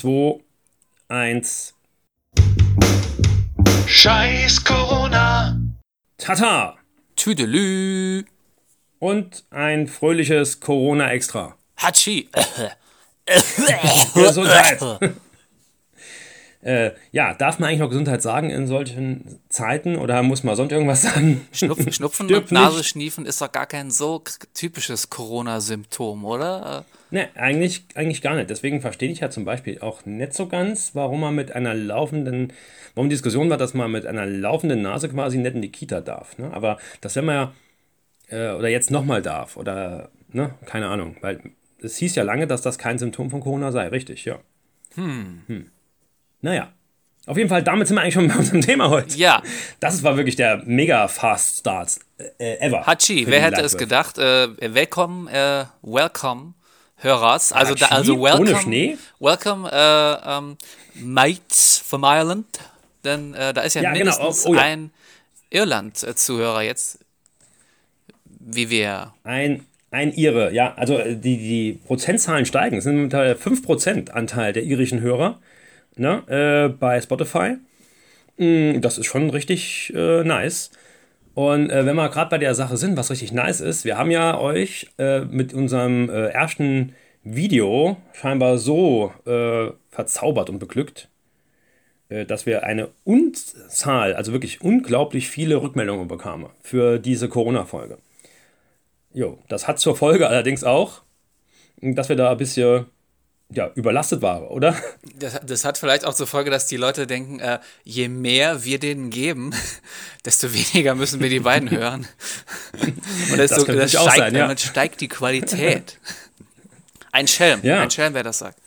2, 1. Scheiß Corona. Tata! Tüdelü. Und ein fröhliches Corona-Extra. Hatschi. Gesundheit! äh, ja, darf man eigentlich noch Gesundheit sagen in solchen Zeiten oder muss man sonst irgendwas sagen? Schnupfen, Schnupfen und Nase schniefen ist doch gar kein so typisches Corona-Symptom, oder? Ne, eigentlich, eigentlich gar nicht. Deswegen verstehe ich ja zum Beispiel auch nicht so ganz, warum man mit einer laufenden, warum die Diskussion war, dass man mit einer laufenden Nase quasi nicht in die Kita darf. Ne? Aber das werden wir ja, äh, oder jetzt nochmal darf, oder, ne, keine Ahnung, weil es hieß ja lange, dass das kein Symptom von Corona sei, richtig, ja. Hm. Naja. Auf jeden Fall, damit sind wir eigentlich schon bei unserem Thema heute. Ja, Das war wirklich der mega Fast Start äh, ever. Hatschi, für wer hätte es gedacht? Äh, willkommen, äh, welcome, Hörers. Also, da, Hatschi? also welcome, Ohne Schnee? welcome, äh, ähm, Mates from Ireland. Denn äh, da ist ja, Ja, genau. mindestens Oh, oh ja. ein Irland-Zuhörer jetzt, wie wir. Ein, ein Ire, ja. Also äh, die, die Prozentzahlen steigen. Es sind mittlerweile 5% Anteil der irischen Hörer ne, äh, bei Spotify. Mm, Das ist schon richtig äh, nice. Und äh, wenn wir gerade bei der Sache sind, was richtig nice ist, wir haben ja euch äh, mit unserem äh, ersten Video scheinbar so äh, verzaubert und beglückt, dass wir eine Unzahl, also wirklich unglaublich viele Rückmeldungen bekamen für diese Corona-Folge. Jo, das hat zur Folge allerdings auch, dass wir da ein bisschen ja, überlastet waren, oder? Das, das hat vielleicht auch zur Folge, dass die Leute denken, äh, je mehr wir denen geben, desto weniger müssen wir die beiden hören. Und das, Das das steigt, sein, ja. damit steigt die Qualität. Ein Schelm, Ja. ein Schelm, wer das sagt.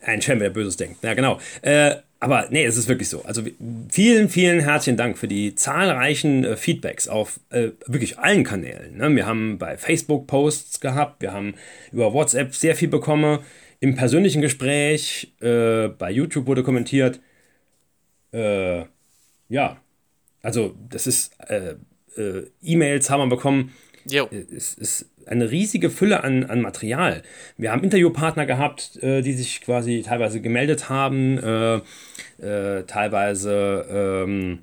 Ein Schelm, wer Böses denkt. Ja, genau. Äh, aber nee, es ist wirklich so. Also vielen, vielen herzlichen Dank für die zahlreichen äh, Feedbacks auf äh, wirklich allen Kanälen. Ne? Wir haben bei Facebook Posts gehabt, wir haben über WhatsApp sehr viel bekommen. Im persönlichen Gespräch, äh, bei YouTube wurde kommentiert. Äh, ja, also das ist äh, äh, E-Mails haben wir bekommen Jo. es ist eine riesige Fülle an, an Material. Wir haben Interviewpartner gehabt, äh, die sich quasi teilweise gemeldet haben, äh, äh, teilweise ähm,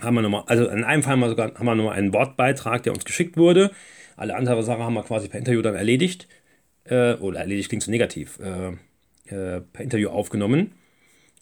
haben wir nochmal, also in einem Fall haben wir sogar haben wir nochmal einen Wortbeitrag, der uns geschickt wurde. Alle andere Sachen haben wir quasi per Interview dann erledigt. Äh, oder erledigt klingt so negativ. Äh, äh, per Interview aufgenommen.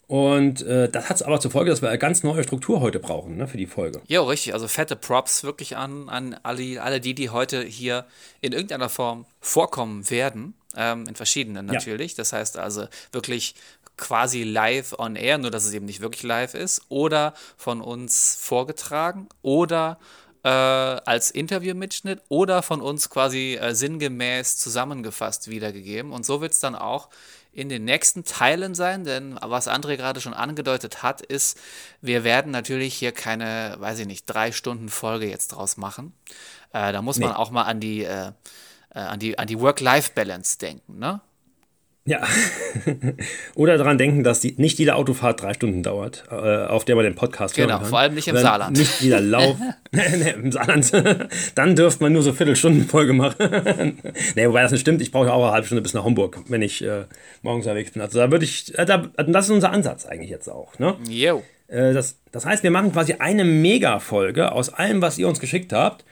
Und äh, das hat aber zur Folge, dass wir eine ganz neue Struktur heute brauchen ne, für die Folge. Jo, richtig. Also fette Props wirklich an, an alle, alle die, die heute hier in irgendeiner Form vorkommen werden. Ähm, in verschiedenen Ja. natürlich. Das heißt also wirklich quasi live on air, nur dass es eben nicht wirklich live ist. Oder von uns vorgetragen. Oder äh, als Interviewmitschnitt. Oder von uns quasi äh, sinngemäß zusammengefasst wiedergegeben. Und so wird es dann auch in den nächsten Teilen sein, denn was André gerade schon angedeutet hat, ist, wir werden natürlich hier keine, weiß ich nicht, drei Stunden Folge jetzt draus machen. Äh, da muss man Nee. auch mal an die, äh, äh, an die, an die Work-Life-Balance denken, ne? Ja. Oder daran denken, dass die, nicht jede Autofahrt drei Stunden dauert, äh, auf der man den Podcast Genau, hören kann. vor allem nicht im Oder Saarland. Nicht jeder Lauf. nee, nee, Im Saarland. Dann dürfte man nur so Viertelstunden-Folge machen. nee, wobei das nicht stimmt. Ich brauche ja auch eine halbe Stunde bis nach Hamburg, wenn ich äh, morgens unterwegs bin. Also da würde ich, äh, da, das ist unser Ansatz eigentlich jetzt auch. Ne? Jo. Äh, das, das heißt, wir machen quasi eine Mega-Folge aus allem, was ihr uns geschickt habt.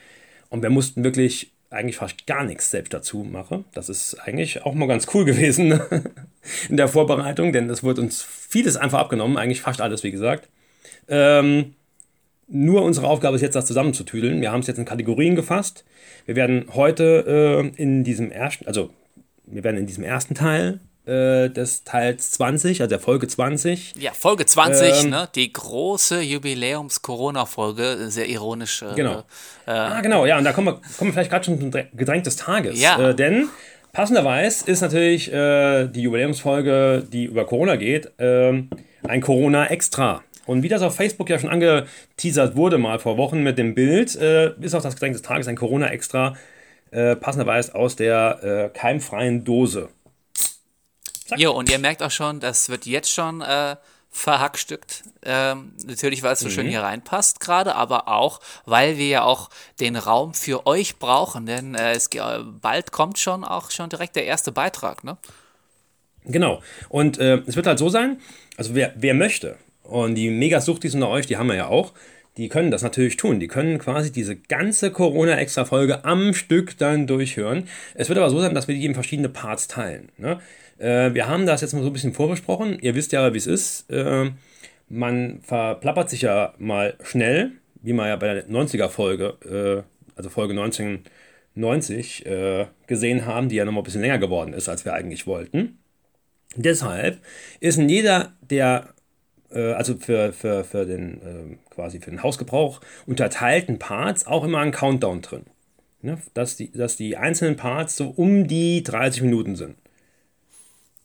Und wir mussten wirklich eigentlich fast gar nichts selbst dazu machen. Das ist eigentlich auch mal ganz cool gewesen in der Vorbereitung, denn es wurde uns vieles einfach abgenommen, eigentlich fast alles, wie gesagt. Ähm, nur unsere Aufgabe ist jetzt, das zusammenzutüdeln. Wir haben es jetzt in Kategorien gefasst. Wir werden heute äh, in diesem ersten, also wir werden in diesem ersten Teil äh, des Teils 20, also der Folge 20, Ja, Folge 20, Ähm, ne? Die große Jubiläums-Corona-Folge, sehr ironisch. Äh, Genau. ah, genau, ja, und da kommen wir, kommen wir vielleicht gerade schon zum Drä- Getränk des Tages. Ja. Äh, denn passenderweise ist natürlich äh, die Jubiläumsfolge, die über Corona geht, ähm, ein Corona-Extra. Und wie das auf Facebook ja schon angeteasert wurde, mal vor Wochen mit dem Bild, äh, ist auch das Getränk des Tages ein Corona-Extra, äh, passenderweise aus der äh, keimfreien Dose. Jo, und ihr merkt auch schon, das wird jetzt schon äh, verhackstückt. Ähm, natürlich, weil es so schön hier reinpasst gerade, aber auch, weil wir ja auch den Raum für euch brauchen, denn äh, es, ge- bald kommt schon auch schon direkt der erste Beitrag, ne? Genau. Und äh, es wird halt so sein, also wer, wer möchte, und die Megasuchtis unter euch, die haben wir ja auch, die können das natürlich tun. Die können quasi diese ganze Corona-Extra-Folge am Stück dann durchhören. Es wird aber so sein, dass wir die in verschiedene Parts teilen. Ne? Äh, wir haben das jetzt mal so ein bisschen vorbesprochen. Ihr wisst ja, wie es ist. Äh, man verplappert sich ja mal schnell, wie man ja bei der 90er-Folge, äh, also Folge 1990, äh, gesehen haben, die ja nochmal ein bisschen länger geworden ist, als wir eigentlich wollten. Deshalb ist in jeder der äh, also für, für, für den äh, quasi für den Hausgebrauch unterteilten Parts auch immer ein Countdown drin. Ne? Dass, die, dass die einzelnen Parts so um die 30 Minuten sind.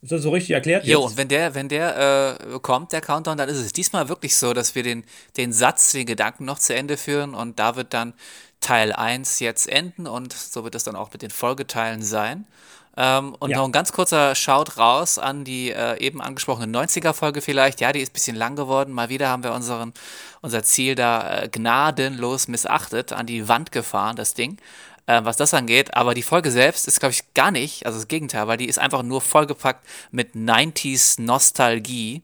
Ist das so richtig erklärt? Jo, und wenn der, wenn der äh, kommt, der Countdown, dann ist es diesmal wirklich so, dass wir den, den Satz, den Gedanken noch zu Ende führen und da wird dann Teil 1 jetzt enden und so wird es dann auch mit den Folgeteilen sein. Ähm, und ja. noch ein ganz kurzer Shout raus an die äh, eben angesprochene 90er-Folge vielleicht. Ja, die ist ein bisschen lang geworden. Mal wieder haben wir unseren, unser Ziel da äh, gnadenlos missachtet, an die Wand gefahren, das Ding. Äh, was das angeht, aber die Folge selbst ist, glaube ich, gar nicht, also das Gegenteil, weil die ist einfach nur vollgepackt mit 90s Nostalgie.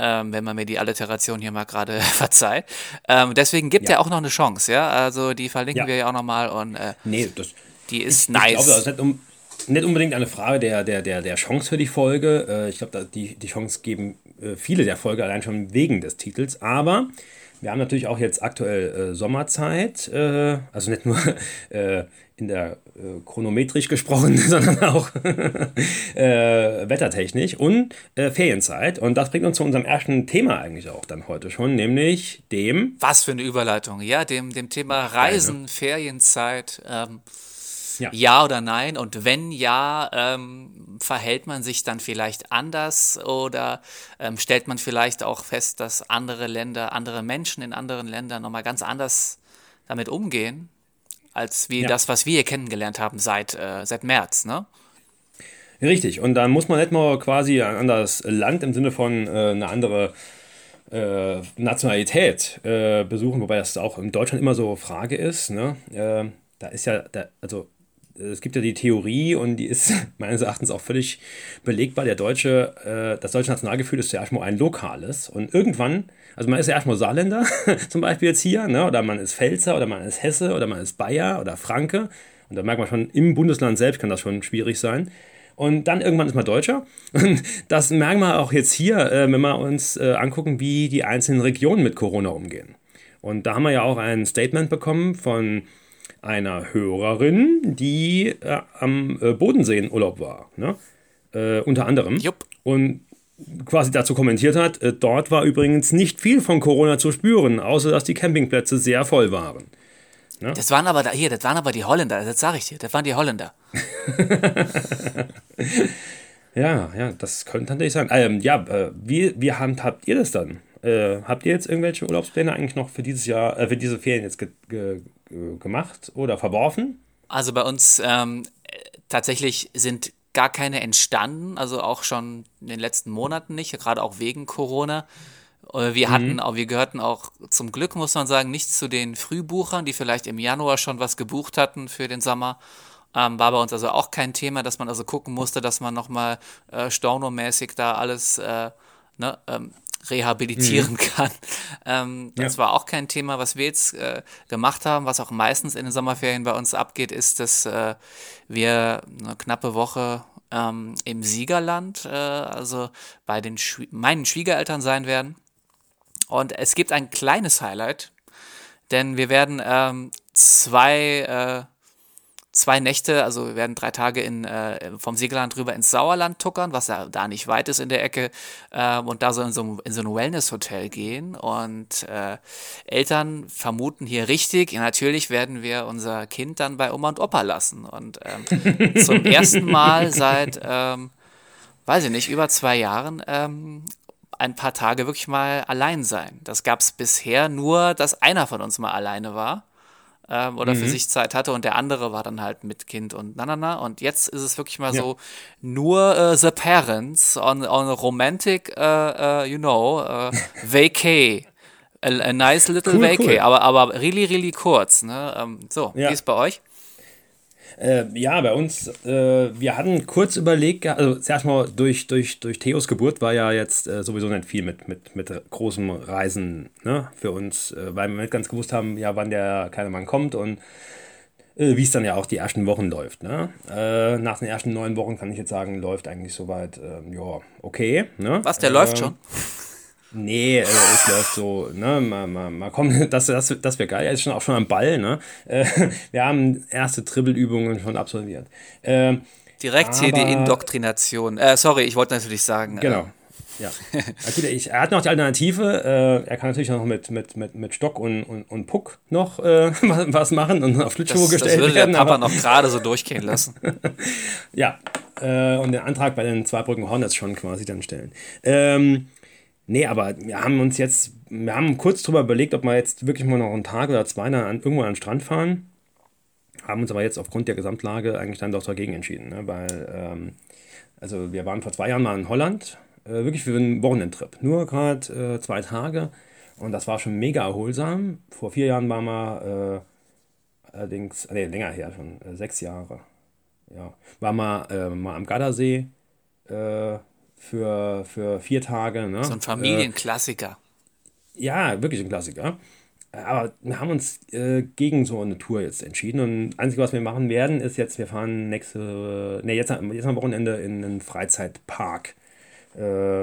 Ähm, wenn man mir die Alliteration hier mal gerade verzeiht. Ähm, deswegen gibt ja. er auch noch eine Chance, ja. Also die verlinken ja. wir ja auch nochmal und äh, nee, das, die ist ich, nice. Ich glaube, das nicht, um, nicht unbedingt eine Frage der, der, der, der Chance für die Folge. Äh, ich glaube, die, die Chance geben äh, viele der Folge allein schon wegen des Titels. Aber wir haben natürlich auch jetzt aktuell äh, Sommerzeit, äh, also nicht nur äh, in der äh, chronometrisch gesprochen, sondern auch wettertechnisch und Ferienzeit. Und das bringt uns zu unserem ersten Thema eigentlich auch dann heute schon, nämlich dem. Was für eine Überleitung, ja, dem, dem Thema Reisen, Ferienzeit. Ähm ja. ja oder nein? Und wenn ja, ähm, verhält man sich dann vielleicht anders oder ähm, stellt man vielleicht auch fest, dass andere Länder, andere Menschen in anderen Ländern nochmal ganz anders damit umgehen, als wie ja. das, was wir hier kennengelernt haben seit, äh, seit März, ne? Richtig, und da muss man nicht mal quasi ein anderes Land im Sinne von äh, eine andere äh, Nationalität äh, besuchen, wobei das auch in Deutschland immer so Frage ist. Ne? Äh, da ist ja, da, also es gibt ja die Theorie und die ist meines Erachtens auch völlig belegbar. Der deutsche, äh, das deutsche Nationalgefühl ist ja erstmal ein lokales und irgendwann, also man ist ja erstmal Saarländer, zum Beispiel jetzt hier, ne? oder man ist Pfälzer oder man ist Hesse oder man ist Bayer oder Franke und da merkt man schon, im Bundesland selbst kann das schon schwierig sein. Und dann irgendwann ist man Deutscher. Und das merken wir auch jetzt hier, äh, wenn wir uns äh, angucken, wie die einzelnen Regionen mit Corona umgehen. Und da haben wir ja auch ein Statement bekommen von einer Hörerin, die äh, am äh, Bodensee in Urlaub war. Ne? Äh, unter anderem. Jupp. Und quasi dazu kommentiert hat, äh, dort war übrigens nicht viel von Corona zu spüren, außer dass die Campingplätze sehr voll waren. Ne? Das waren aber da, hier, das waren aber die Holländer, das sage ich dir, das waren die Holländer. ja, ja, das könnte natürlich sein. Ähm, ja, äh, wie, wie handhabt ihr das dann? Äh, habt ihr jetzt irgendwelche Urlaubspläne eigentlich noch für dieses Jahr, äh, für diese Ferien jetzt ge ge gemacht oder verworfen? Also bei uns ähm, tatsächlich sind gar keine entstanden, also auch schon in den letzten Monaten nicht, gerade auch wegen Corona. Äh, wir hatten mhm. wir gehörten auch zum Glück, muss man sagen, nicht zu den Frühbuchern, die vielleicht im Januar schon was gebucht hatten für den Sommer. Ähm, war bei uns also auch kein Thema, dass man also gucken musste, dass man nochmal äh, stornomäßig da alles äh, ne, ähm, rehabilitieren mhm. kann. Ähm, das ja. war auch kein Thema, was wir jetzt äh, gemacht haben. Was auch meistens in den Sommerferien bei uns abgeht, ist, dass äh, wir eine knappe Woche ähm, im Siegerland, äh, also bei den Schwie meinen Schwiegereltern sein werden. Und es gibt ein kleines Highlight, denn wir werden ähm, zwei äh, zwei Nächte, also wir werden drei Tage in, äh, vom Siegerland rüber ins Sauerland tuckern, was ja da nicht weit ist in der Ecke, äh, und da so in so, in so ein Wellness-Hotel gehen. Und äh, Eltern vermuten hier richtig, ja, natürlich werden wir unser Kind dann bei Oma und Opa lassen. Und ähm, zum ersten Mal seit, ähm, weiß ich nicht, über zwei Jahren ähm, ein paar Tage wirklich mal allein sein. Das gab es bisher nur, dass einer von uns mal alleine war ähm, oder mhm. für sich Zeit hatte und der andere war dann halt mit Kind und na na na. Und jetzt ist es wirklich mal ja. so nur uh, the parents on, on a romantic, uh, uh, you know, vacay. A, a, nice little cool, vacay, cool. aber, aber really, really kurz. Ne? Ähm, so, ja. wie ist bei euch? Äh, ja, bei uns, äh, wir hatten kurz überlegt, also zuerst mal durch, durch, durch Theos Geburt war ja jetzt äh, sowieso nicht viel mit, mit, mit großem Reisen ne, für uns, äh, weil wir nicht ganz gewusst haben, ja, wann der kleine Mann kommt und äh, wie es dann ja auch die ersten Wochen läuft. Ne? Äh, nach den ersten neun Wochen kann ich jetzt sagen, läuft eigentlich soweit, ähm, ja, okay. Ne? Was, der läuft schon? Nee, äh, es läuft so, ne, mal, mal, mal kommen, das, das, das wäre geil, er ist schon auch schon am Ball, ne. Äh, wir haben erste Dribbelübungen schon absolviert. Ähm, Direkt hier die aber- Indoktrination. Äh, sorry, ich wollte natürlich sagen. genau. Ja. ja gut, ich, er hat noch die Alternative, äh, er kann natürlich noch mit, mit, mit, mit Stock und, und, und Puck noch äh, was machen und auf Äh, Schlittschuhe das, das gestellt würde der werden. Papa aber- noch gerade so durchgehen lassen. Ja, äh, und den Antrag bei den Zweibrücken Hornets schon quasi dann stellen. Ähm, nee, aber wir haben uns jetzt, wir haben kurz drüber überlegt, ob wir jetzt wirklich mal noch einen Tag oder zwei an, irgendwo an den Strand fahren. Haben uns aber jetzt aufgrund der Gesamtlage eigentlich dann doch dagegen entschieden, ne? weil, ähm, also wir waren vor zwei Jahren mal in Holland, äh, wirklich für einen Wochenendtrip. Nur gerade äh, zwei Tage und das war schon mega erholsam. Vor vier Jahren waren wir äh, allerdings, nee, länger her schon, äh, sechs Jahre. Ja, war mal, äh, mal am Gardasee äh, für, für vier Tage. Ne? So ein Familienklassiker. Äh, ja, wirklich ein Klassiker. Aber wir haben uns äh, gegen so eine Tour jetzt entschieden. Und das Einzige, was wir machen werden, ist jetzt, wir fahren nächste, ne, jetzt, jetzt am Wochenende in einen Freizeitpark. Äh,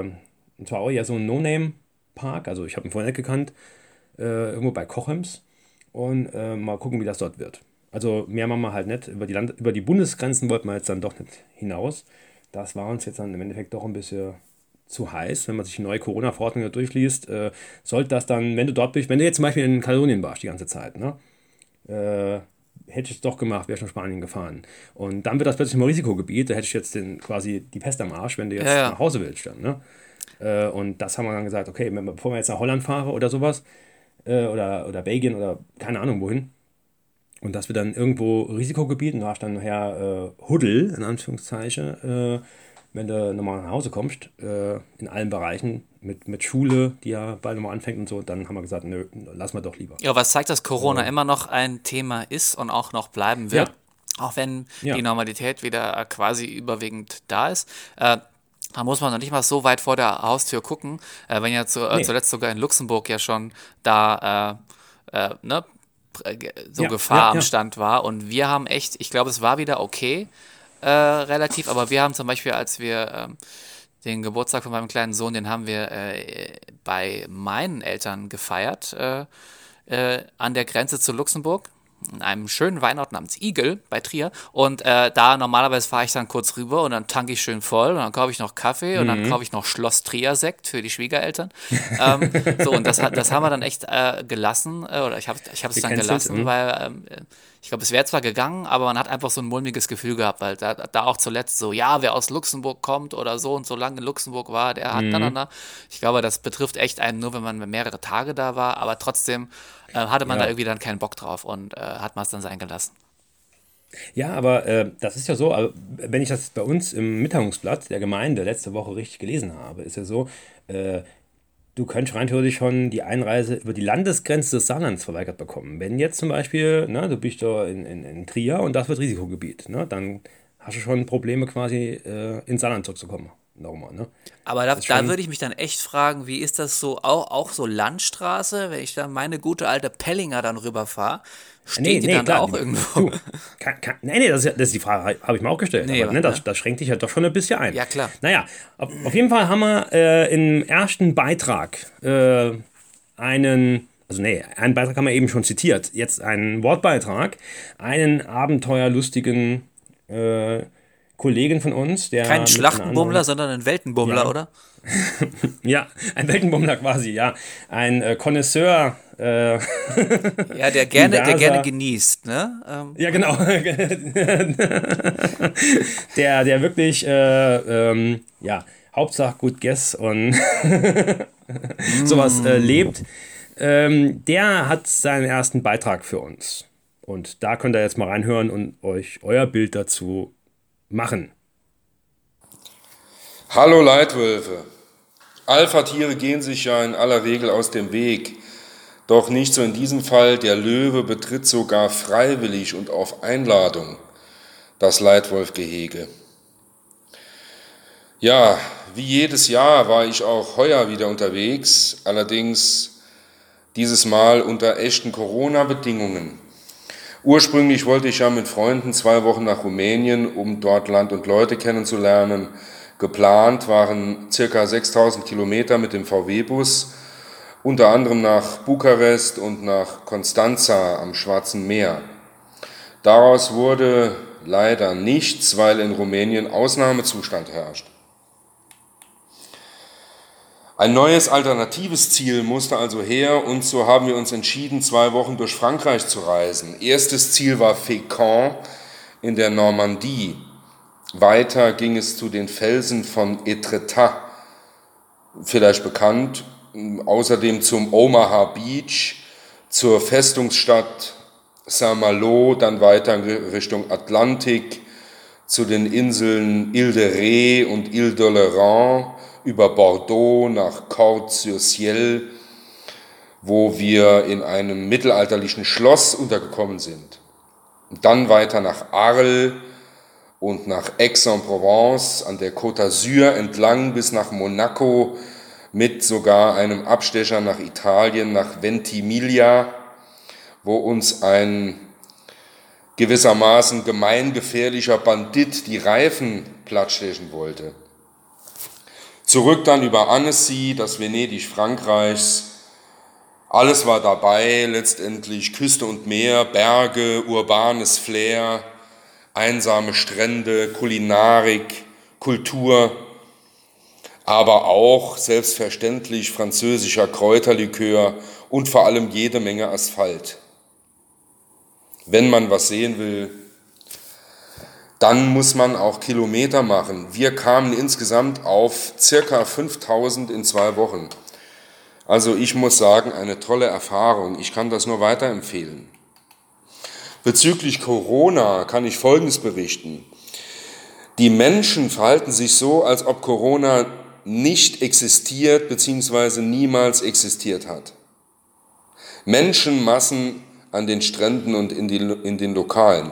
und zwar auch eher so ein No-Name-Park. Also ich habe ihn vorher nicht gekannt. Äh, irgendwo bei Kochems. Und äh, mal gucken, wie das dort wird. Also mehr machen wir halt nicht. Über die, Land über die Bundesgrenzen wollten wir jetzt dann doch nicht hinaus. Das war uns jetzt dann im Endeffekt doch ein bisschen zu heiß, wenn man sich die neue Corona-Verordnung durchliest, äh, sollte das dann, wenn du dort bist, wenn du jetzt zum Beispiel in Katalonien warst die ganze Zeit, ne, äh, hätte ich es doch gemacht, wäre schon Spanien gefahren. Und dann wird das plötzlich mal Risikogebiet, da hätte ich jetzt den, quasi die Pest am Arsch, wenn du jetzt Ja, ja. nach Hause willst. Dann, ne? äh, und das haben wir dann gesagt, okay, wenn, bevor wir jetzt nach Holland fahren oder sowas, äh, oder, oder Belgien oder keine Ahnung wohin, und dass wir dann irgendwo Risikogebiet, und da hast dann nachher äh, Huddel, in Anführungszeichen, äh, wenn du nochmal nach Hause kommst, äh, in allen Bereichen, mit, mit Schule, die ja bald nochmal anfängt und so, dann haben wir gesagt, nö, lass mal doch lieber. Ja, was zeigt, dass Corona immer noch ein Thema ist und auch noch bleiben wird. Auch wenn Ja. die Normalität wieder äh, quasi überwiegend da ist. Äh, da muss man noch nicht mal so weit vor der Haustür gucken, äh, wenn ja zu, äh, Nee. zuletzt sogar in Luxemburg ja schon da äh, ne, so Ja, Gefahr ja, am ja. Stand war. Und wir haben echt, ich glaube, es war wieder okay, äh, relativ, aber wir haben zum Beispiel, als wir ähm, den Geburtstag von meinem kleinen Sohn, den haben wir äh, bei meinen Eltern gefeiert, äh, äh, an der Grenze zu Luxemburg. In einem schönen Weinort namens Igel bei Trier. Und äh, da normalerweise fahre ich dann kurz rüber und dann tanke ich schön voll und dann kaufe ich noch Kaffee und Mhm. dann kaufe ich noch Schloss Trier Sekt für die Schwiegereltern. ähm, so, und das, hat- das haben wir dann echt äh, gelassen, äh, oder ich habe ich hab es dann gelassen, mhm. weil ähm, ich glaube, es wäre zwar gegangen, aber man hat einfach so ein mulmiges Gefühl gehabt, weil da, da auch zuletzt so, ja, wer aus Luxemburg kommt oder so und so lange in Luxemburg war, der hat dann, dann, ich glaube, das betrifft echt einen nur, wenn man mehrere Tage da war, aber trotzdem äh, hatte man Ja. da irgendwie dann keinen Bock drauf und äh, hat man es dann sein gelassen. Ja, aber äh, das ist ja so, wenn ich das bei uns im Mitteilungsblatt der Gemeinde letzte Woche richtig gelesen habe, ist ja so, äh, du könntest rein theoretisch schon die Einreise über die Landesgrenze des Saarlands verweigert bekommen. Wenn jetzt zum Beispiel, ne, du bist da in, in, in Trier und das wird Risikogebiet, ne, dann hast du schon Probleme quasi äh, ins Saarland zurückzukommen. Nochmal, ne? Aber da, da würde ich mich dann echt fragen, wie ist das so, auch, auch so Landstraße, wenn ich da meine gute alte Pellinger dann rüberfahre, steht die dann da auch irgendwo? Du, kann, kann, nee, nee, das ist, das ist die Frage, habe ich mir auch gestellt. Nee, aber ne, das, das schränkt dich ja doch schon ein bisschen ein. Ja, klar. Naja, auf, auf jeden Fall haben wir äh, im ersten Beitrag äh, einen, also nee, einen Beitrag haben wir eben schon zitiert, jetzt einen Wortbeitrag, einen abenteuerlustigen äh, Kollegen von uns, der. Kein Schlachtenbummler, sondern ein Weltenbummler, Ja. oder? Ja, ein Weltenbummler quasi, ja. Ein äh, Connoisseur. Äh, Ja, der gerne, der gerne genießt, ne? Ähm, Ja, genau. der, der wirklich, äh, ähm, ja, Hauptsache gut Guess und sowas äh, lebt. Ähm, der hat seinen ersten Beitrag für uns. Und da könnt ihr jetzt mal reinhören und euch euer Bild dazu machen. Hallo Leitwölfe. Alpha-Tiere gehen sich ja in aller Regel aus dem Weg. Doch nicht so in diesem Fall. Der Löwe betritt sogar freiwillig und auf Einladung das Leitwolfgehege. Ja, wie jedes Jahr war ich auch heuer wieder unterwegs, allerdings dieses Mal unter echten Corona-Bedingungen. Ursprünglich wollte ich ja mit Freunden zwei Wochen nach Rumänien, um dort Land und Leute kennenzulernen. Geplant waren circa 6000 Kilometer mit dem VW-Bus, unter anderem nach Bukarest und nach Constanza am Schwarzen Meer. Daraus wurde leider nichts, weil in Rumänien Ausnahmezustand herrscht. Ein neues alternatives Ziel musste also her und so haben wir uns entschieden, zwei Wochen durch Frankreich zu reisen. Erstes Ziel war Fécamp in der Normandie. Weiter ging es zu den Felsen von Etretat, vielleicht bekannt, außerdem zum Omaha Beach, zur Festungsstadt Saint-Malo, dann weiter Richtung Atlantik, zu den Inseln Ile de Ré und Ile d'Oléron, über Bordeaux nach Cordes-sur-Ciel, wo wir in einem mittelalterlichen Schloss untergekommen sind. Und dann weiter nach Arles und nach Aix-en-Provence an der Côte d'Azur entlang bis nach Monaco mit sogar einem Abstecher nach Italien, nach Ventimiglia wo uns ein gewissermaßen gemeingefährlicher Bandit die Reifen plattstechen wollte. Zurück dann über Annecy, das Venedig Frankreichs. Alles war dabei, letztendlich Küste und Meer, Berge, urbanes Flair, einsame Strände, Kulinarik, Kultur, aber auch selbstverständlich französischer Kräuterlikör und vor allem jede Menge Asphalt wenn man was sehen will, dann muss man auch Kilometer machen. Wir kamen insgesamt auf circa 5000 in zwei Wochen. Also ich muss sagen, eine tolle Erfahrung. Ich kann das nur weiterempfehlen. Bezüglich Corona kann ich Folgendes berichten. Die Menschen verhalten sich so, als ob Corona nicht existiert bzw. niemals existiert hat. Menschenmassen an den Stränden und in, die, in den Lokalen.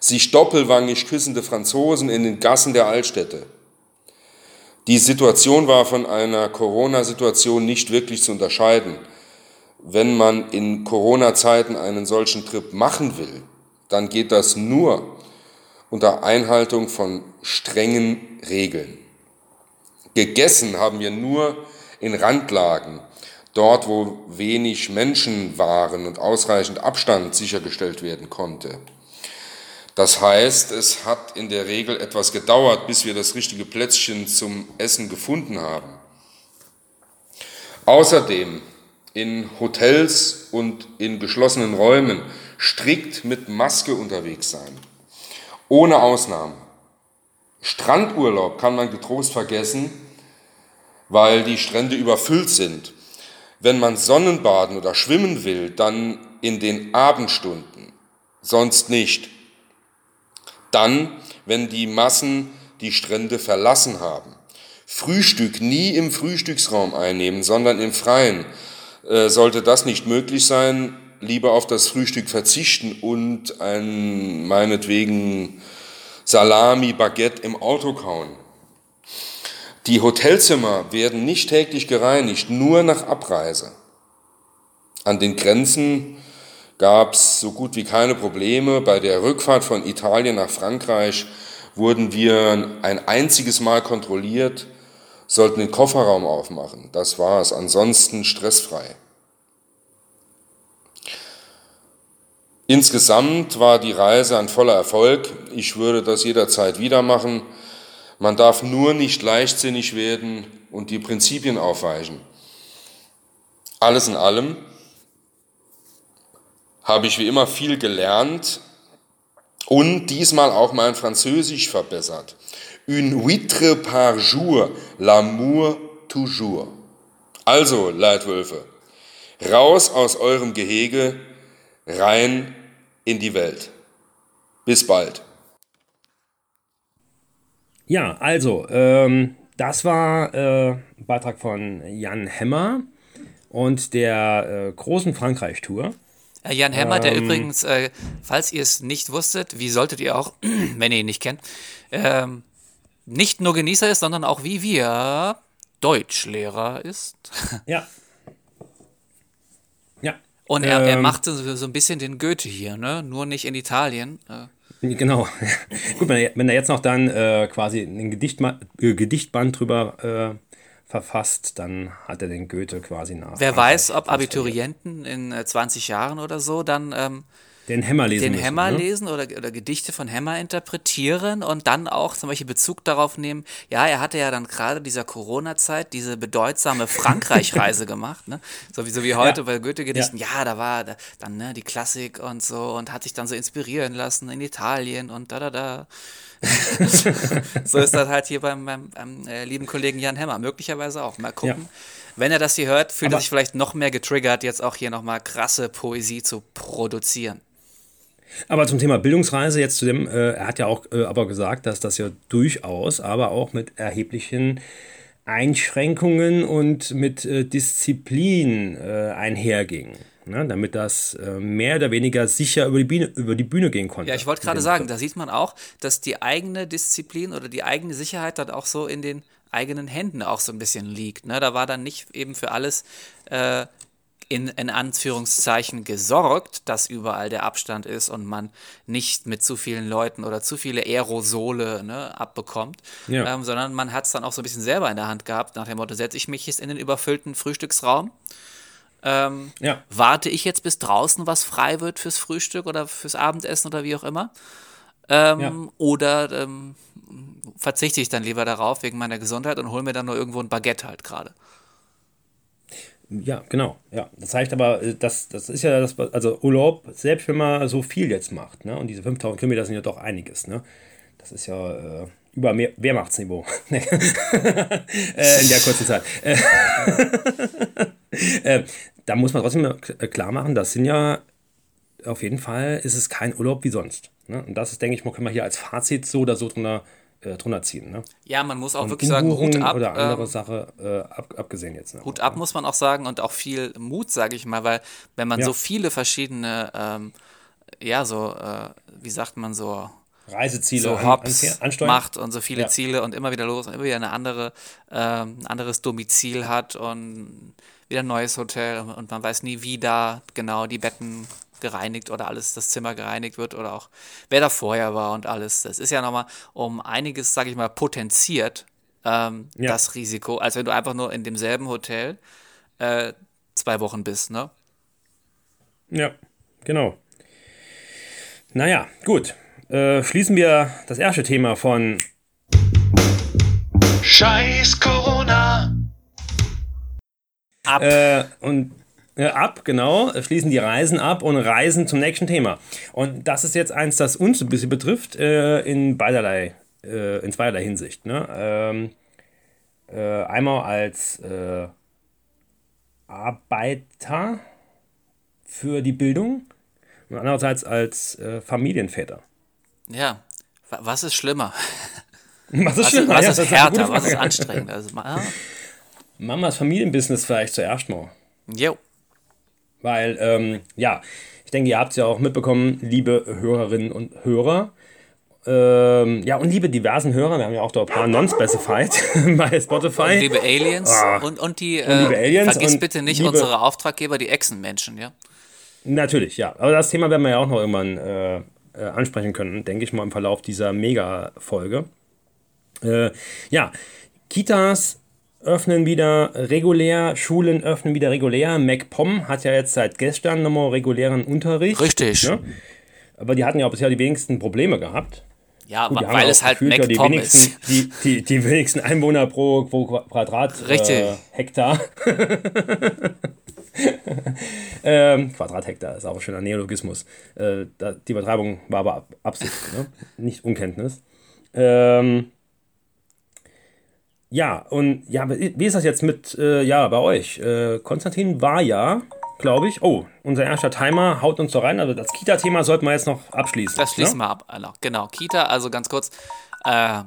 Sich doppelwangig küssende Franzosen in den Gassen der Altstädte. Die Situation war von einer Corona-Situation nicht wirklich zu unterscheiden. Wenn man in Corona-Zeiten einen solchen Trip machen will, dann geht das nur unter Einhaltung von strengen Regeln. Gegessen haben wir nur in Randlagen, dort wo wenig Menschen waren und ausreichend Abstand sichergestellt werden konnte. Das heißt, es hat in der Regel etwas gedauert, bis wir das richtige Plätzchen zum Essen gefunden haben. Außerdem in Hotels und in geschlossenen Räumen strikt mit Maske unterwegs sein. Ohne Ausnahmen. Strandurlaub kann man getrost vergessen, weil die Strände überfüllt sind. Wenn man Sonnenbaden oder schwimmen will, dann in den Abendstunden, sonst nicht. Dann, wenn die Massen die Strände verlassen haben. Frühstück nie im Frühstücksraum einnehmen, sondern im Freien. Äh, sollte das nicht möglich sein, lieber auf das Frühstück verzichten und ein meinetwegen Salami, Baguette im Auto kauen. Die Hotelzimmer werden nicht täglich gereinigt, nur nach Abreise. An den Grenzen gab es so gut wie keine Probleme. Bei der Rückfahrt von Italien nach Frankreich wurden wir ein einziges Mal kontrolliert, sollten den Kofferraum aufmachen. Das war es, ansonsten stressfrei. Insgesamt war die Reise ein voller Erfolg. Ich würde das jederzeit wieder machen. Man darf nur nicht leichtsinnig werden und die Prinzipien aufweichen. Alles in allem habe ich wie immer viel gelernt und diesmal auch mein Französisch verbessert. Une huître par jour, l'amour toujours. Also, Leitwölfe, raus aus eurem Gehege, rein in die Welt. Bis bald. Ja, also, ähm, das war äh, ein Beitrag von Jan Hemmer und der äh, großen Frankreich-Tour. Äh, Jan Hemmer, der Ähm. übrigens, äh, falls ihr es nicht wusstet, wie solltet ihr auch, wenn ihr ihn nicht kennt, ähm, nicht nur Genießer ist, sondern auch wie wir Deutschlehrer ist. Ja. Ja. Und er, er Ähm. machte so, so ein bisschen den Goethe hier, ne? Nur nicht in Italien. Äh, Genau. Gut, wenn er, wenn er jetzt noch dann äh, quasi ein Gedichtma äh, Gedichtband drüber äh, verfasst, dann hat er den Goethe quasi nach. wer weiß, ob. Abiturienten in äh, 20 Jahren oder so dann ähm, den Hämmer lesen den müssen, Hämmer ne? lesen oder, oder Gedichte von Hämmer interpretieren und dann auch zum Beispiel Bezug darauf nehmen, ja, er hatte ja dann gerade dieser Corona-Zeit diese bedeutsame Frankreich-Reise gemacht, ne? So wie, so wie heute Ja. bei Goethe-Gedichten, ja. da war da, dann ne, die Klassik und so und hat sich dann so inspirieren lassen in Italien und da, da, da. so ist das halt hier beim, beim, beim äh, lieben Kollegen Jan Hämmer. Möglicherweise auch. Mal gucken. Ja. Wenn er das hier hört, fühlt er Aber- sich vielleicht noch mehr getriggert, jetzt auch hier nochmal krasse Poesie zu produzieren. Aber zum Thema Bildungsreise jetzt zu dem, äh, er hat ja auch äh, aber gesagt, dass das ja durchaus, aber auch mit erheblichen Einschränkungen und mit äh, Disziplin äh, einherging. Ne? Damit das äh, mehr oder weniger sicher über die, Bühne, über die Bühne gehen konnte. Ja, ich wollte gerade sagen, da sieht man auch, dass die eigene Disziplin oder die eigene Sicherheit dann auch so in den eigenen Händen auch so ein bisschen liegt. Ne? Da war dann nicht eben für alles äh, in, in Anführungszeichen gesorgt, dass überall der Abstand ist und man nicht mit zu vielen Leuten oder zu viele Aerosole ne, abbekommt, Ja. ähm, sondern man hat es dann auch so ein bisschen selber in der Hand gehabt, nach dem Motto, setze ich mich jetzt in den überfüllten Frühstücksraum ähm, Ja. warte ich jetzt, bis draußen was frei wird fürs Frühstück oder fürs Abendessen oder wie auch immer? Ähm, Ja. Oder ähm, verzichte ich dann lieber darauf wegen meiner Gesundheit und hole mir dann nur irgendwo ein Baguette halt gerade. Ja, genau. Ja, das zeigt aber, äh, das, das ist ja das, also Urlaub, selbst wenn man so viel jetzt macht, ne, und diese 5000 Kilometer sind ja doch einiges, ne, das ist ja äh, über mehr Wehrmachtsniveau Nee. äh, in der kurzen Zeit. Äh, äh, da muss man trotzdem k- klar machen, das sind ja auf jeden Fall ist es kein Urlaub wie sonst. Ne? Und das ist, denke ich mal, können wir hier als Fazit so oder so drunter, äh, drunter ziehen. Ne? Ja, man muss auch Von wirklich sagen, Hut ab. oder andere ähm, Sache äh, ab, abgesehen jetzt. Ne? Hut ab muss man auch sagen und auch viel Mut, sage ich mal, weil wenn man Ja. so viele verschiedene, ähm, ja, so, äh, wie sagt man so, Reiseziele so an- Hops anfe- ansteuern. macht und so viele Ja. Ziele und immer wieder los und immer wieder eine andere, ähm, ein anderes Domizil hat und wieder ein neues Hotel und man weiß nie, wie da genau die Betten gereinigt oder alles, das Zimmer gereinigt wird oder auch wer da vorher war und alles. Das ist ja nochmal um einiges, sage ich mal, potenziert, ähm, Ja. das Risiko, als wenn du einfach nur in demselben Hotel äh, zwei Wochen bist, ne? Ja, genau. Naja, gut. Äh, schließen wir das erste Thema von Scheiß. Ab. äh, und äh, ab, genau, schließen die Reisen ab und reisen zum nächsten Thema. Und das ist jetzt eins, das uns ein bisschen betrifft, äh, in beiderlei, äh, in zweierlei Hinsicht. Ne? Ähm, äh, einmal als äh, Arbeiter für die Bildung und andererseits als Familienväter. Ja. Wa- Was ist schlimmer? Was ist Was, schlimmer? was Ja, ist eine gute härter? Was ist anstrengender? Also, ah, Mamas Familienbusiness vielleicht zuerst mal. jo. Weil, ähm, ja, ich denke, ihr habt es ja auch mitbekommen, liebe Hörerinnen und Hörer. Ähm, ja, und liebe diversen Hörer, wir haben ja auch da ein paar non-specified bei Spotify. Liebe Aliens Ah. und, und die, liebe äh, Aliens vergiss und bitte nicht liebe- unsere Auftraggeber, die Echsenmenschen, ja? Natürlich, ja. Aber das Thema werden wir ja auch noch irgendwann äh, äh, ansprechen können, denke ich mal, im Verlauf dieser Mega-Folge. Äh, ja, Kitas öffnen wieder regulär, Schulen öffnen wieder regulär. MacPom hat ja jetzt seit gestern nochmal regulären Unterricht. Richtig. Ne? Aber die hatten ja auch bisher die wenigsten Probleme gehabt. Ja, Gut, weil es halt ja die ist. die, die, die wenigsten Einwohner pro, pro Quadrat Richtig. Äh, Hektar. ähm, Quadrathektar ist auch ein schöner Neologismus. Äh, da, die Übertreibung war aber Ab- Absicht, ne? nicht Unkenntnis. Ähm, ja, und ja, wie ist das jetzt mit, äh, ja, bei euch? Äh, Konstantin war ja, glaube ich, oh, unser erster Timer haut uns so rein. Also das Kita-Thema sollten wir jetzt noch abschließen. Das schließen ne? wir ab. Genau. genau. Kita, also ganz kurz. Äh,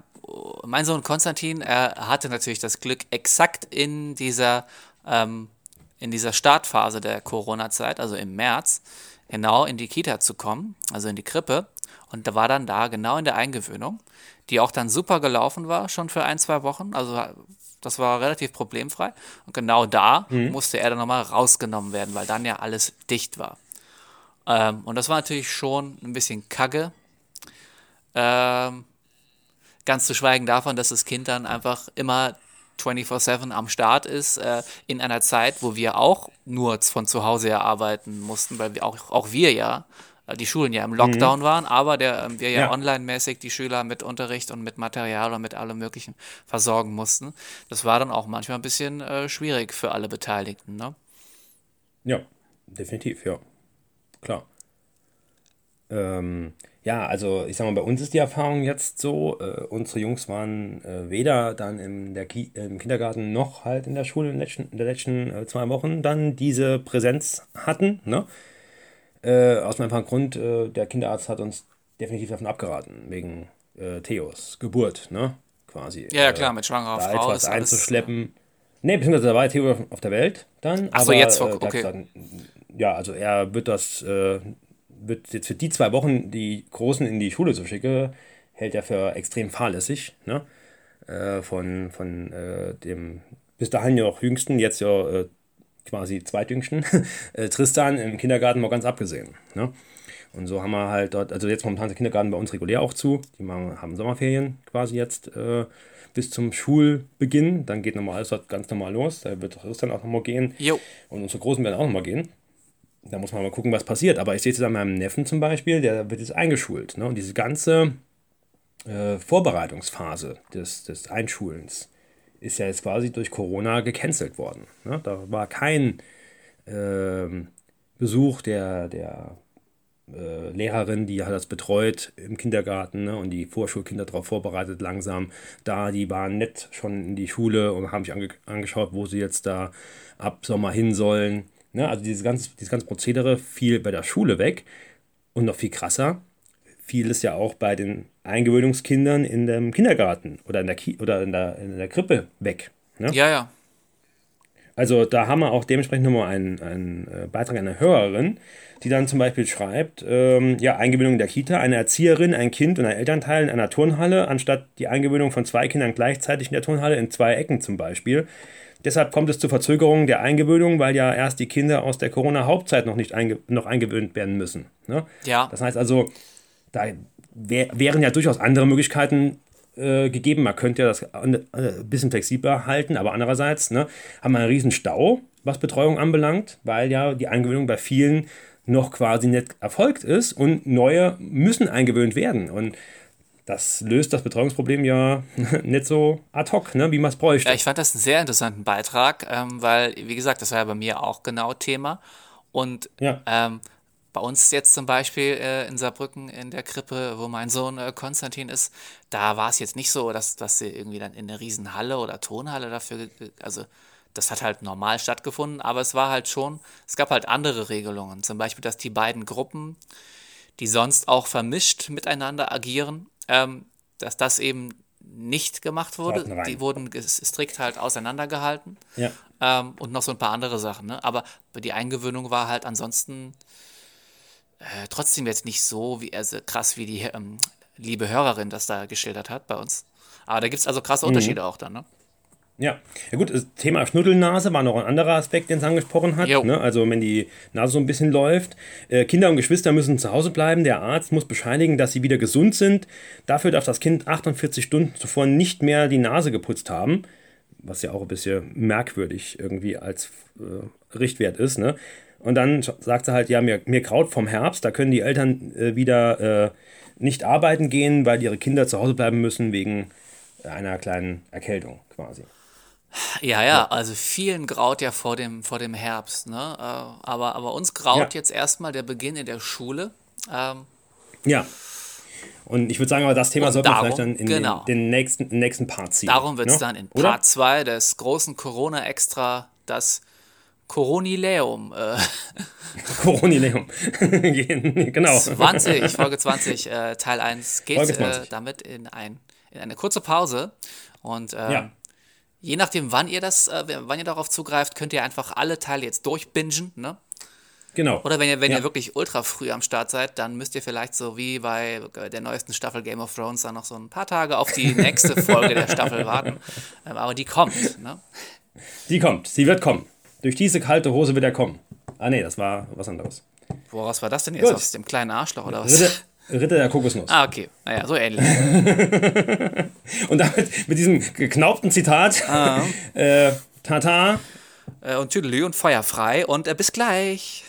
mein Sohn Konstantin, er hatte natürlich das Glück, exakt in dieser, ähm, in dieser Startphase der Corona-Zeit, also im März, genau in die Kita zu kommen, also in die Krippe. Und da war dann da genau in der Eingewöhnung, die auch dann super gelaufen war, schon für ein, zwei Wochen. Also das war relativ problemfrei. Und genau da musste er dann nochmal rausgenommen werden, weil dann ja alles dicht war. Ähm, und das war natürlich schon ein bisschen kacke. Ähm, ganz zu schweigen davon, dass das Kind dann einfach immer 24-7 am Start ist, äh, in einer Zeit, wo wir auch nur von zu Hause her arbeiten mussten, weil wir auch, auch wir ja, die Schulen ja im Lockdown waren, aber der, ähm, wir ja, Ja. online-mäßig die Schüler mit Unterricht und mit Material und mit allem Möglichen versorgen mussten. Das war dann auch manchmal ein bisschen äh, schwierig für alle Beteiligten. Ne? Ja, definitiv, ja. Klar. Ähm, ja, also ich sag mal, bei uns ist die Erfahrung jetzt so, äh, unsere Jungs waren äh, weder dann im, der Ki im Kindergarten noch halt in der Schule in den letzten, in den letzten äh, zwei Wochen dann diese Präsenz hatten, ne? Äh, aus dem einfachen Grund, äh, der Kinderarzt hat uns definitiv davon abgeraten, wegen äh, Theos Geburt, ne? Quasi. Ja, ja, Äh, klar, mit schwangerer da Frau etwas einzuschleppen. Nee, beziehungsweise da war Theo auf- der Welt dann. Ach so, aber, jetzt, äh, okay. gesagt, ja, also er wird das, äh, wird jetzt für die zwei Wochen die Großen in die Schule zu schicken, hält er für extrem fahrlässig, ne? Von von dem bis dahin ja auch jüngsten, jetzt ja äh, quasi zweitjüngsten, äh, Tristan im Kindergarten mal ganz abgesehen, ne? Und so haben wir halt dort, also jetzt momentan ist der Kindergarten bei uns regulär auch zu. Die machen, haben Sommerferien quasi jetzt äh, bis zum Schulbeginn. Dann geht nochmal alles dort ganz normal los. Da wird Tristan auch nochmal gehen. Jo. Und unsere Großen werden auch nochmal gehen. Da muss man mal gucken, was passiert. Aber ich sehe jetzt an meinem Neffen zum Beispiel, der wird jetzt eingeschult. Ne? Und diese ganze äh, Vorbereitungsphase des, des Einschulens ist ja jetzt quasi durch Corona gecancelt worden. Ne? Da war kein ähm, Besuch der, der äh, Lehrerin, die hat das betreut im Kindergarten ne, und die Vorschulkinder darauf vorbereitet langsam. Da, die waren nett schon in die Schule und haben sich ange angeschaut, wo sie jetzt da ab Sommer hin sollen. Ne, also dieses ganze, dieses ganze Prozedere fiel bei der Schule weg und noch viel krasser, fiel es ja auch bei den Eingewöhnungskindern in dem Kindergarten oder in der, Ki oder in der, in der Krippe weg. Ne? Ja, ja. Also da haben wir auch dementsprechend nochmal einen, einen äh, Beitrag einer Hörerin, die dann zum Beispiel schreibt, ähm, ja, Eingewöhnung in der Kita, eine Erzieherin, ein Kind und ein Elternteil in einer Turnhalle, anstatt die Eingewöhnung von zwei Kindern gleichzeitig in der Turnhalle in zwei Ecken zum Beispiel. Deshalb kommt es zu Verzögerungen der Eingewöhnung, weil ja erst die Kinder aus der Corona-Hauptzeit noch nicht einge noch eingewöhnt werden müssen. Ne? Ja. Das heißt also, da wär, wären ja durchaus andere Möglichkeiten äh, gegeben. Man könnte ja das an- äh, ein bisschen flexibler halten, aber andererseits ne, haben wir einen riesen Stau, was Betreuung anbelangt, weil ja die Eingewöhnung bei vielen noch quasi nicht erfolgt ist und neue müssen eingewöhnt werden. Und das löst das Betreuungsproblem ja nicht so ad hoc, ne, wie man es bräuchte. Ja, ich fand das einen sehr interessanten Beitrag, ähm, weil, wie gesagt, das war ja bei mir auch genau Thema. Und Ja. ähm, bei uns jetzt zum Beispiel äh, in Saarbrücken in der Krippe, wo mein Sohn äh, Konstantin ist, da war es jetzt nicht so, dass, dass sie irgendwie dann in eine Riesenhalle oder Tonhalle dafür, also das hat halt normal stattgefunden, aber es war halt schon, es gab halt andere Regelungen. Zum Beispiel, dass die beiden Gruppen, die sonst auch vermischt miteinander agieren, ähm, dass das eben nicht gemacht wurde. Die wurden strikt halt auseinandergehalten. Ja. Ähm, und noch so ein paar andere Sachen. Ne? Aber die Eingewöhnung war halt ansonsten äh, trotzdem jetzt nicht so wie also krass, wie die ähm, liebe Hörerin das da geschildert hat bei uns. Aber da gibt es also krasse Unterschiede auch dann. Ne? Ja, ja gut, das Thema Schnuddelnase war noch ein anderer Aspekt, den es angesprochen hat. Ne? Also wenn die Nase so ein bisschen läuft. Äh, Kinder und Geschwister müssen zu Hause bleiben. Der Arzt muss bescheinigen, dass sie wieder gesund sind. Dafür darf das Kind 48 Stunden zuvor nicht mehr die Nase geputzt haben. Was ja auch ein bisschen merkwürdig irgendwie als äh, Richtwert ist. Ne? Und dann sagt sie halt, ja, mir, mir graut vom Herbst. Da können die Eltern äh, wieder äh, nicht arbeiten gehen, weil ihre Kinder zu Hause bleiben müssen wegen einer kleinen Erkältung quasi. Ja, ja, also vielen graut ja vor dem, vor dem Herbst. Ne? Äh, aber, aber uns graut Ja. jetzt erstmal der Beginn in der Schule. Ähm, Ja. Und ich würde sagen, aber das Thema sollten wir vielleicht dann in genau. den, den nächsten, den nächsten Part ziehen. darum wird es ne? dann in? Part 2 des großen Corona-Extra das Coronileum äh, Coronileum. genau. 20, Folge 20, äh, Teil 1 geht äh, 20. damit in, ein, in eine kurze Pause. Und ähm, Ja. je nachdem, wann ihr das, äh, wann ihr darauf zugreift, könnt ihr einfach alle Teile jetzt durchbingen, ne? Genau. Oder wenn ihr, wenn Ja. ihr wirklich ultra früh am Start seid, dann müsst ihr vielleicht so wie bei der neuesten Staffel Game of Thrones dann noch so ein paar Tage auf die nächste Folge der Staffel warten. Ähm, aber die kommt. Ne? Die kommt, sie wird kommen. Durch diese kalte Hose wird er kommen. Ah nee, das war was anderes. Woraus war das denn jetzt? Gut. Aus dem kleinen Arschloch oder Ritter, was? Ritter der Kokosnuss. Ah, okay. Naja, so ähnlich. Und damit mit diesem geknaubten Zitat, äh, Tata, Äh, und Tüdelü und Feuer frei und äh, bis gleich.